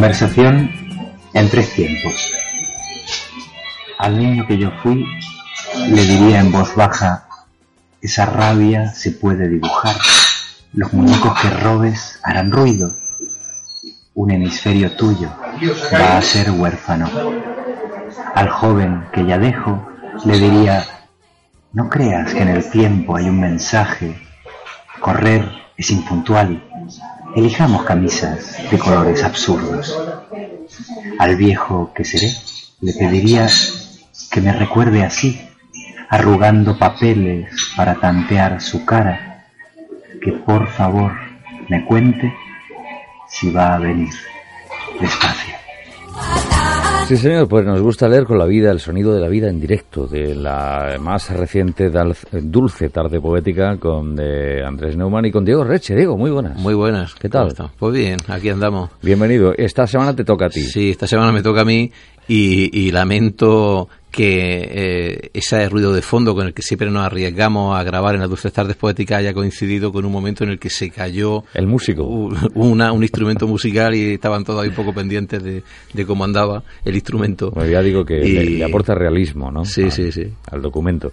Conversación en tres tiempos. Al niño que yo fui le diría en voz baja, esa rabia se puede dibujar, los muñecos que robes harán ruido, un hemisferio tuyo va a ser huérfano. Al joven que ya dejo le diría, no creas que en el tiempo hay un mensaje, correr es impuntual, elijamos camisas de colores absurdos. Al viejo que seré le pediría que me recuerde así, arrugando papeles para tantear su cara, que por favor me cuente si va a venir despacio. Sí, señor, pues nos gusta leer con la vida, el sonido de la vida en directo, de la más reciente Dulce Tarde Poética con de Andrés Neumann y con Diego Reche. Diego, muy buenas. Muy buenas. ¿Qué tal? Pues bien, aquí andamos. Bienvenido. Esta semana te toca a ti. Sí, esta semana me toca a mí y, y lamento que eh, ese ruido de fondo con el que siempre nos arriesgamos a grabar en las dulces tardes poéticas haya coincidido con un momento en el que se cayó el músico una, un instrumento musical y estaban todos ahí un poco pendientes de, de cómo andaba el instrumento bueno, ya digo que le, aporta realismo ¿no? sí, sí, sí. al documento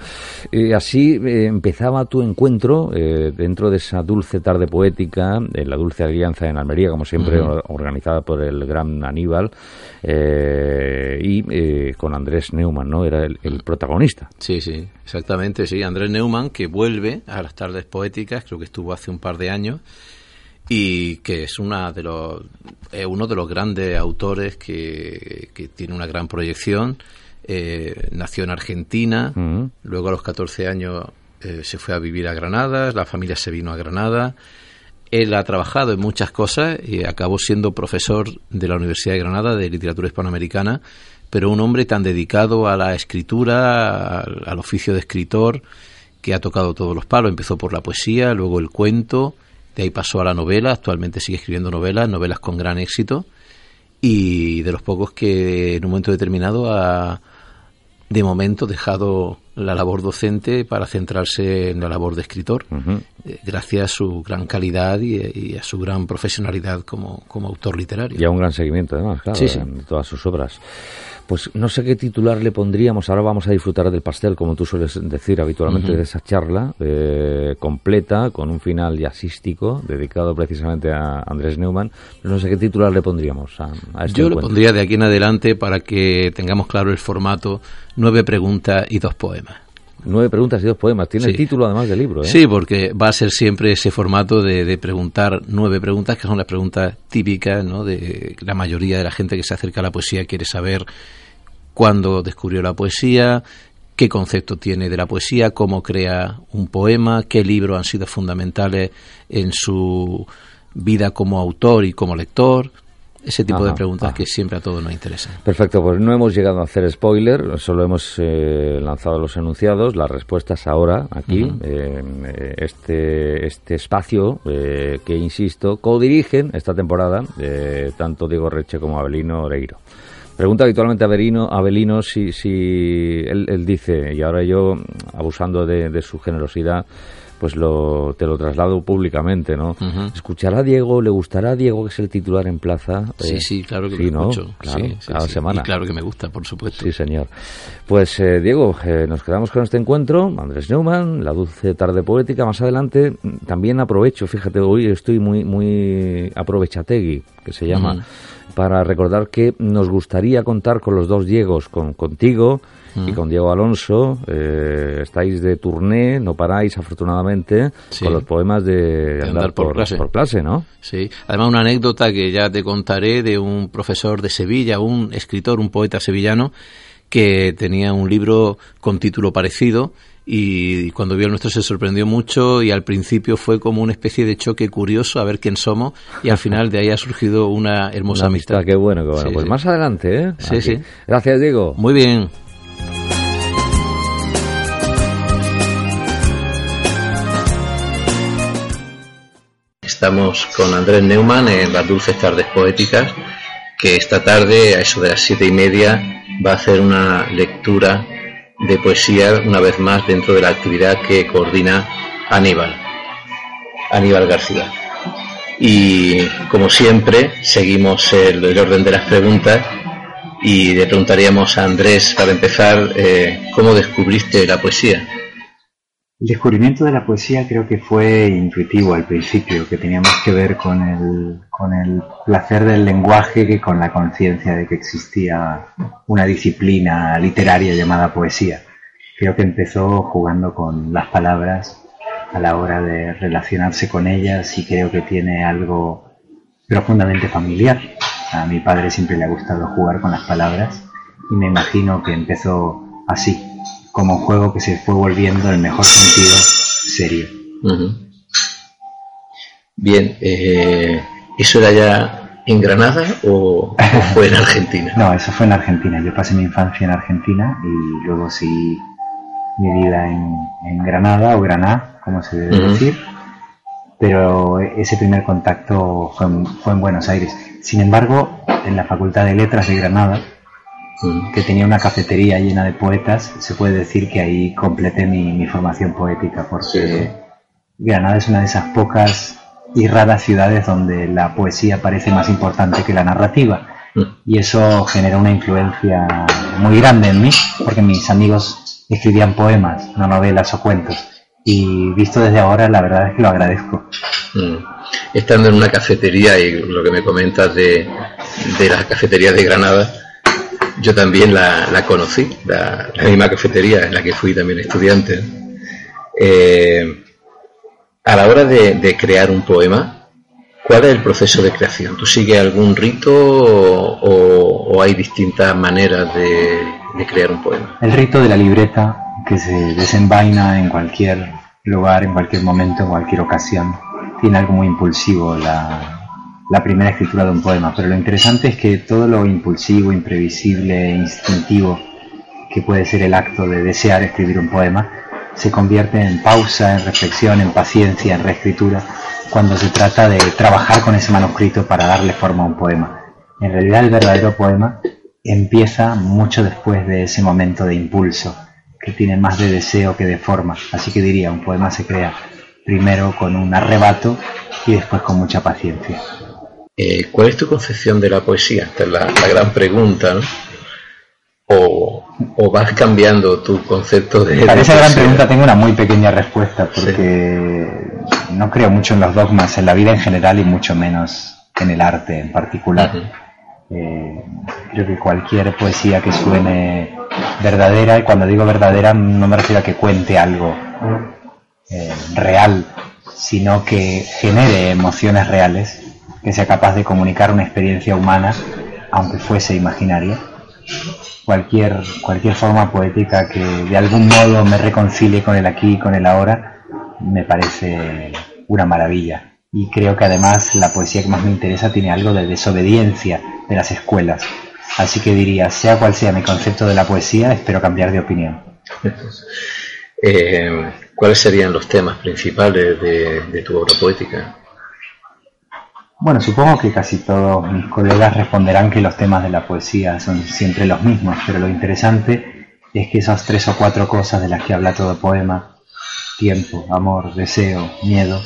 y así eh, empezaba tu encuentro eh, dentro de esa dulce tarde poética en la dulce alianza en Almería como siempre organizada por el gran Aníbal y con Andrés Neumann ¿no? Era el, protagonista. Sí, sí, exactamente, sí. Andrés Neumann, que vuelve a las tardes poéticas, creo que estuvo hace un par de años, y que es una de los, es uno de los grandes autores que, que tiene una gran proyección. Eh, nació en Argentina, luego a los 14 años eh, se fue a vivir a Granada, la familia se vino a Granada. Él ha trabajado en muchas cosas y acabó siendo profesor de la Universidad de Granada de literatura hispanoamericana pero un hombre tan dedicado a la escritura, al, oficio de escritor, que ha tocado todos los palos. Empezó por la poesía, luego el cuento, de ahí pasó a la novela, actualmente sigue escribiendo novelas, novelas con gran éxito, y de los pocos que en un momento determinado ha, de momento, dejado la labor docente para centrarse en la labor de escritor, eh, gracias a su gran calidad y, a su gran profesionalidad como, como autor literario. Y a un gran seguimiento, además, claro, en todas sus obras. Pues no sé qué titular le pondríamos. Ahora vamos a disfrutar del pastel, como tú sueles decir habitualmente, de esa charla eh, completa, con un final jazzístico, dedicado precisamente a Andrés Neumann. no sé qué titular le pondríamos a, este Yo le pondría de aquí en adelante, para que tengamos claro el formato, nueve preguntas y dos poemas. Nueve preguntas y dos poemas. Tiene el título además del libro. ¿eh? Sí, porque va a ser siempre ese formato de, de, preguntar nueve preguntas, que son las preguntas típicas, ¿no? De la mayoría de la gente que se acerca a la poesía quiere saber cuándo descubrió la poesía, qué concepto tiene de la poesía, cómo crea un poema, qué libros han sido fundamentales en su vida como autor y como lector. Ese tipo de preguntas que siempre a todos nos interesan. Perfecto, pues no hemos llegado a hacer spoiler, solo hemos eh, lanzado los enunciados, las respuestas ahora, aquí, eh, este, este espacio eh, que, insisto, co-dirigen esta temporada tanto Diego Reche como Abelino Oreiro. Pregunta habitualmente a Avelino, Avelino si, si él, dice, y ahora yo, abusando de, su generosidad, pues lo, te lo traslado públicamente, ¿no? ¿Escuchará a Diego? ¿Le gustará a Diego que es el titular en plaza? Sí, eh, sí, claro que lo escucho. cada semana. Y claro que me gusta, por supuesto. Sí, señor. Pues, eh, Diego, eh, nos quedamos con este encuentro. Andrés Neumann, la dulce tarde poética. Más adelante también aprovecho, fíjate, hoy estoy muy, muy aprovechategui, que se llama para recordar que nos gustaría gustaría contar con los dos Diegos, con contigo y con Diego Alonso. Eh, estáis de turné, no paráis afortunadamente, con los poemas de, andar, por, por, clase. ¿no? Sí, además una anécdota que ya te contaré de un profesor de Sevilla, un escritor, un poeta sevillano, que tenía un libro con título parecido y cuando vio el nuestro se sorprendió mucho y al principio fue como una especie de choque curioso a ver quién somos y al final de ahí ha surgido una hermosa amistad. Qué bueno, qué bueno. pues más adelante, ¿eh? Sí, sí. Gracias, Diego. Muy bien. Estamos con Andrés Neumann en las Dulces Tardes Poéticas, que esta tarde, a eso de las siete y media, va a hacer una lectura de poesía, una vez más, dentro de la actividad que coordina Aníbal, Aníbal García. Y como siempre, seguimos el, orden de las preguntas y le preguntaríamos a Andrés, para empezar, eh, ¿cómo descubriste la poesía? El descubrimiento de la poesía creo que fue intuitivo al principio, que tenía más que ver con el, con el placer del lenguaje que con la conciencia de que existía una disciplina literaria llamada poesía. Creo que empezó jugando con las palabras a la hora de relacionarse con ellas y creo que tiene algo profundamente familiar. A mi padre siempre le ha gustado jugar con las palabras y me imagino que empezó así, como un juego que se fue volviendo en el mejor sentido serio. Bien, eh, ¿eso era ya en Granada o, fue en Argentina? no, eso fue en Argentina. Yo pasé mi infancia en Argentina y luego sí mi vida en, Granada o Granada, como se debe decir. Pero ese primer contacto fue fue en Buenos Aires. Sin embargo, en la Facultad de Letras de Granada, que tenía una cafetería llena de poetas, se puede decir que ahí completé mi, formación poética, porque Granada es una de esas pocas y raras ciudades donde la poesía parece más importante que la narrativa. Mm. Y eso genera una influencia muy grande en mí, porque mis amigos escribían poemas, no novelas o cuentos. Y visto desde ahora, la verdad es que lo agradezco. Mm. Estando en una cafetería y lo que me comentas de, de la cafetería de Granada, yo también la, conocí, la, misma cafetería en la que fui también estudiante. Eh, a la hora de, crear un poema, ¿cuál es el proceso de creación? ¿Tú sigues algún rito o, hay distintas maneras de, de, crear un poema? El rito de la libreta que se desenvaina en cualquier lugar, en cualquier momento, en cualquier ocasión, tiene algo muy impulsivo. La, la primera escritura de un poema, pero lo interesante es que todo lo impulsivo, imprevisible, instintivo que puede ser el acto de desear escribir un poema, se convierte en pausa, en reflexión, en paciencia, en reescritura, cuando se trata de trabajar con ese manuscrito para darle forma a un poema. En realidad el verdadero poema empieza mucho después de ese momento de impulso, que tiene más de deseo que de forma. Así que diría, un poema se crea primero con un arrebato y después con mucha paciencia. Eh, ¿Cuál es tu concepción de la poesía? Esta es la, gran pregunta, ¿no? O, vas cambiando tu concepto de... Para esa gran pregunta tengo una muy pequeña respuesta, porque no creo mucho en los dogmas, en la vida en general y mucho menos en el arte en particular. Eh, creo que cualquier poesía que suene verdadera, y cuando digo verdadera no me refiero a que cuente algo eh, real, sino que genere emociones reales, que sea capaz de comunicar una experiencia humana, aunque fuese imaginaria. Cualquier, cualquier forma poética que de algún modo me reconcilie con el aquí y con el ahora, me parece una maravilla. Y creo que además la poesía que más me interesa tiene algo de desobediencia de las escuelas. Así que diría, sea cual sea mi concepto de la poesía, espero cambiar de opinión. Eh, ¿Cuáles serían los temas principales de tu obra poética? Bueno, supongo que casi todos mis colegas responderán que los temas de la poesía son siempre los mismos, pero lo interesante es que esas tres o cuatro cosas de las que habla todo poema, tiempo, amor, deseo, miedo,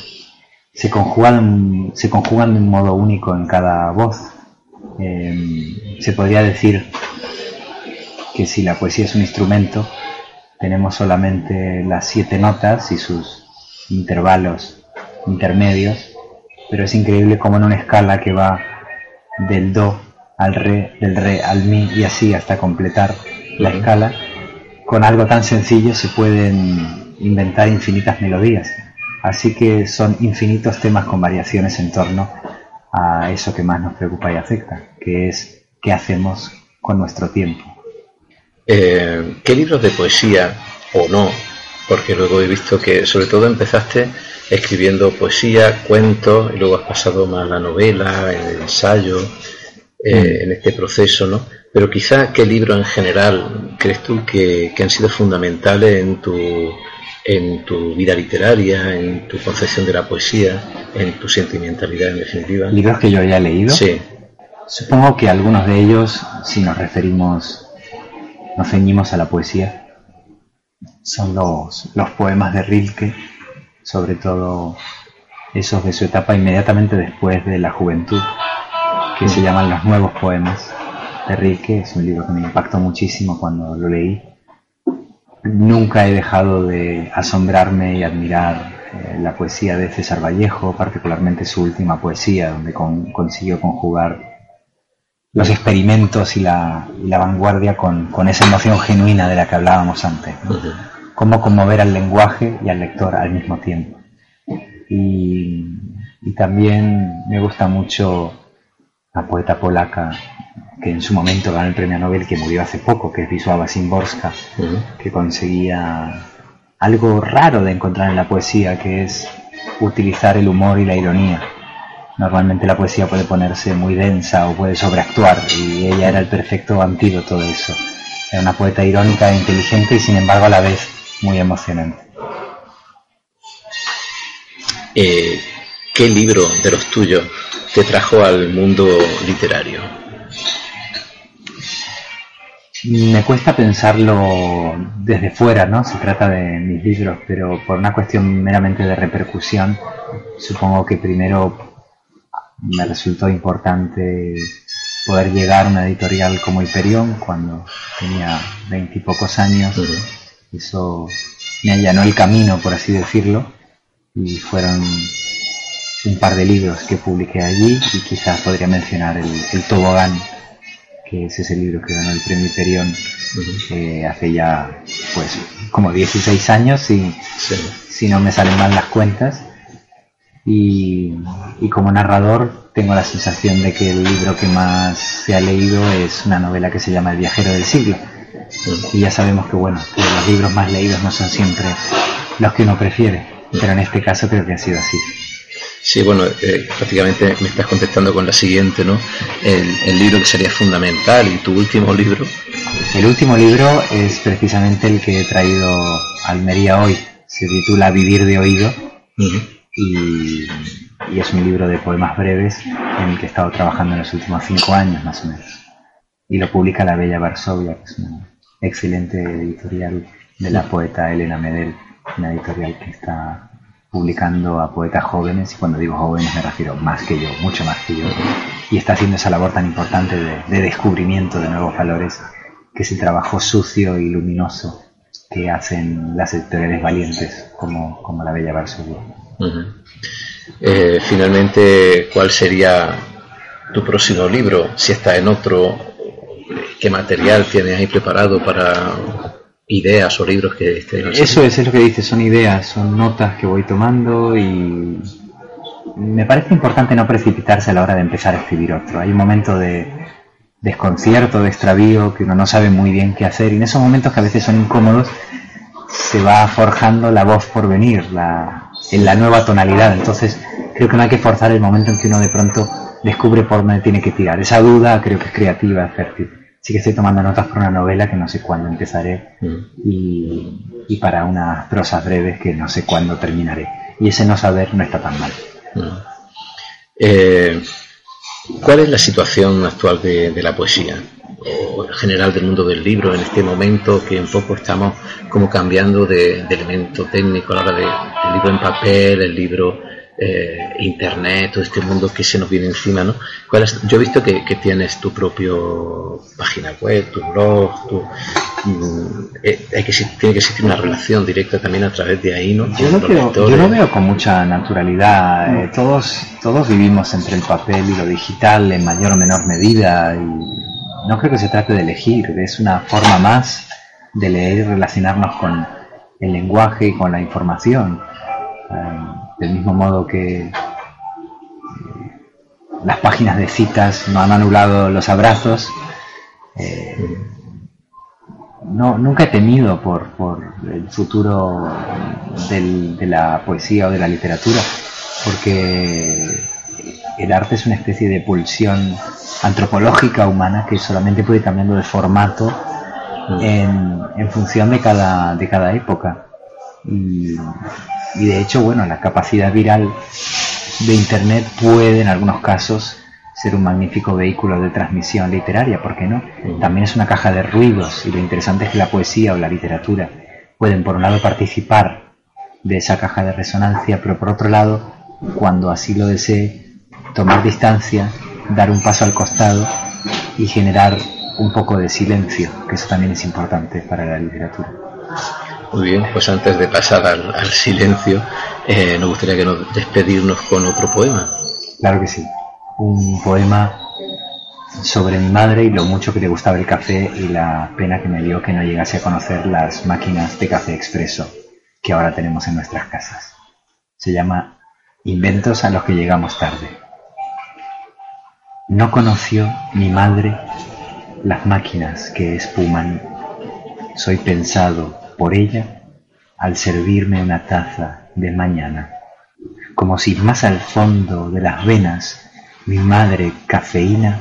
se conjugan, se conjugan de un modo único en cada voz. Em, se podría decir que si la poesía es un instrumento, tenemos solamente las siete notas y sus intervalos intermedios pero es increíble como en una escala que va del do al re, del re al mi y así hasta completar la escala, con algo tan sencillo se pueden inventar infinitas melodías. Así que son infinitos temas con variaciones en torno a eso que más nos preocupa y afecta, que es qué hacemos con nuestro tiempo. Eh, ¿Qué libros de poesía o no? Porque luego he visto que sobre todo empezaste escribiendo poesía, cuentos, y luego has pasado más a la novela, el ensayo, eh, mm. en este proceso, ¿no? Pero quizá qué libros en general crees tú que, que han sido fundamentales en tu en tu vida literaria, en tu concepción de la poesía, en tu sentimentalidad en definitiva. ¿Libros que yo haya leído? Sí. Supongo que algunos de ellos, si nos referimos, nos ceñimos a la poesía, son los, los poemas de Rilke, sobre todo esos de su etapa inmediatamente después de la juventud, que se llaman Los Nuevos Poemas de Rilke. Es un libro que me impactó muchísimo cuando lo leí Nunca he dejado de asombrarme y admirar eh, la poesía de César Vallejo, particularmente su última poesía, donde consiguió conjugar los experimentos y la, vanguardia con, esa emoción genuina de la que hablábamos antes. Cómo conmover al lenguaje y al lector al mismo tiempo. Y, y también me gusta mucho la poeta polaca que en su momento ganó el premio Nobel, que murió hace poco, que es Wisława Szymborska, que conseguía algo raro de encontrar en la poesía, que es utilizar el humor y la ironía. Normalmente la poesía puede ponerse muy densa o puede sobreactuar, y ella era el perfecto antídoto de eso. Era una poeta irónica e inteligente y sin embargo a la vez muy emocionante. Eh, ¿Qué libro de los tuyos te trajo al mundo literario? Me cuesta pensarlo desde fuera, ¿no? Se trata de mis libros, pero por una cuestión meramente de repercusión, supongo que primero me resultó importante poder llegar a una editorial como Hyperion cuando tenía veintipocos años. Eso me allanó el camino, por así decirlo, y fueron un par de libros que publiqué allí y quizás podría mencionar el, el Tobogán que es ese libro que ganó el premio Perión eh, hace ya pues como 16 años si, si no me salen mal las cuentas. Y, como narrador tengo la sensación de que el libro que más se ha leído es una novela que se llama El viajero del siglo y ya sabemos que bueno que los libros más leídos no son siempre los que uno prefiere pero en este caso creo que ha sido así Sí, bueno, eh, prácticamente me estás contestando con la siguiente, ¿no? El, libro que sería fundamental y tu último libro. El último libro es precisamente el que he traído a Almería hoy. Se titula Vivir de Oído y, es un libro de poemas breves en el que he estado trabajando en los últimos cinco años más o menos. Y lo publica La Bella Varsovia, que es una excelente editorial de la poeta Elena Medel, una editorial que está publicando a poetas jóvenes, y cuando digo jóvenes me refiero más que yo, mucho más que yo, y está haciendo esa labor tan importante de, descubrimiento de nuevos valores, que es el trabajo sucio y luminoso que hacen las editoriales valientes como, como la Bella Varsovia. Eh, finalmente, ¿cuál sería tu próximo libro? Si está en otro, ¿qué material tienes ahí preparado para ideas o libros que estén Eso es, es lo que dices, son ideas, son notas que voy tomando y me parece importante no precipitarse a la hora de empezar a escribir otro. Hay un momento de desconcierto, de extravío, que uno no sabe muy bien qué hacer y en esos momentos que a veces son incómodos se va forjando la voz por venir, la, en la nueva tonalidad. Entonces creo que no hay que forzar el momento en que uno de pronto descubre por dónde tiene que tirar. Esa duda creo que es creativa, es fértil sí que estoy tomando notas para una novela que no sé cuándo empezaré mm. y, para unas prosas breves que no sé cuándo terminaré. Y ese no saber no está tan mal. Mm. Eh, ¿Cuál es la situación actual de, la poesía? o en general del mundo del libro en este momento que un poco estamos como cambiando de, elemento técnico a la hora del libro en papel, el libro eh, internet, todo este mundo que se nos viene encima, ¿no? yo he visto que, tienes tu propio página web, tu blog, tu, mm, eh, hay que, tiene que existir una relación directa también a través de ahí, ¿no? Yo lo, veo, yo lo veo con mucha naturalidad. Eh, todos, todos vivimos entre el papel y lo digital en mayor o menor medida y no creo que se trate de elegir, es una forma más de leer y relacionarnos con el lenguaje y con la información del mismo modo que eh, las páginas de citas no han anulado los abrazos, eh, no, nunca he temido por, el futuro de la poesía o de la literatura, porque el arte es una especie de pulsión antropológica humana que solamente puede ir cambiando de formato en, en función de cada, de cada época. Y, y de hecho, bueno, la capacidad viral de Internet puede en algunos casos ser un magnífico vehículo de transmisión literaria, ¿por qué no? También es una caja de ruidos y lo interesante es que la poesía o la literatura pueden por un lado participar de esa caja de resonancia, pero por otro lado, cuando así lo desee, tomar distancia, dar un paso al costado y generar un poco de silencio, que eso también es importante para la literatura. Muy bien, pues antes de pasar al, silencio, eh, nos gustaría que nos despedirnos con otro poema. Claro que sí. Un poema sobre mi madre y lo mucho que le gustaba el café y la pena que me dio que no llegase a conocer las máquinas de café expreso que ahora tenemos en nuestras casas. Se llama Inventos a los que llegamos tarde. No conoció mi madre las máquinas que espuman. Soy pensado por ella al servirme una taza de mañana, como si más al fondo de las venas mi madre cafeína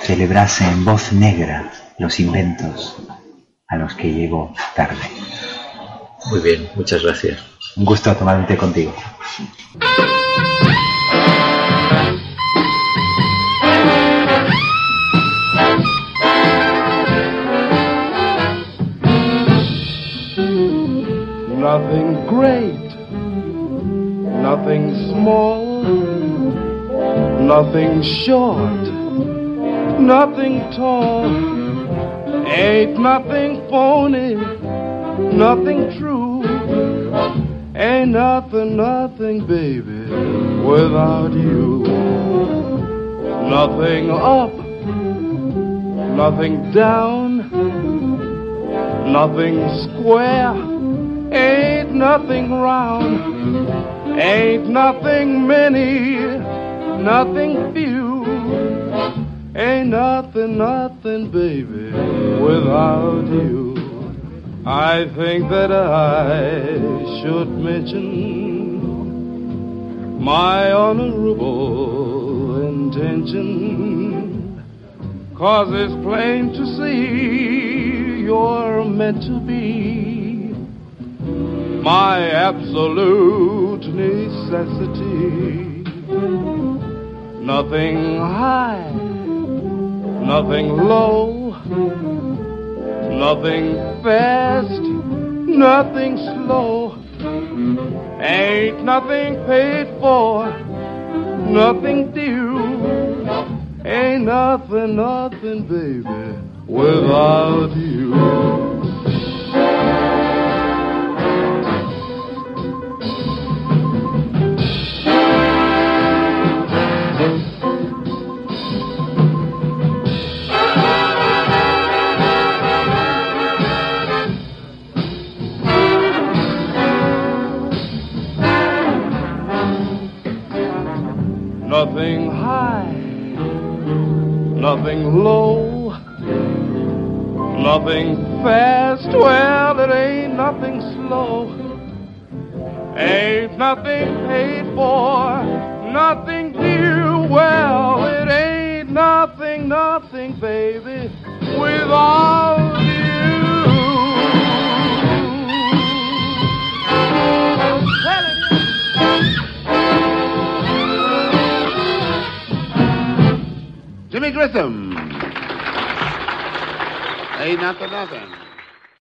celebrase en voz negra los inventos a los que llego tarde. Muy bien, muchas gracias. Un gusto tomar un té contigo. Nothing great, nothing small, nothing short, nothing tall. Ain't nothing phony, nothing true. Ain't nothing, nothing, baby, without you. Nothing up, nothing down, nothing square nothing round, ain't nothing many, nothing few. Ain't nothing, nothing, baby, without you. I think that I should mention my honorable intention. Cause it's plain to see you're meant to be my absolute necessity. Nothing high, nothing low, nothing fast, nothing slow. Ain't nothing paid for, nothing due. Ain't nothing, nothing, baby, without you. Nothing high, nothing low, nothing fast. Well, it ain't nothing slow. Ain't nothing paid for, nothing due. Well, it ain't nothing, nothing, baby, without Jimmy Grissom. Ain't nothing, nothing.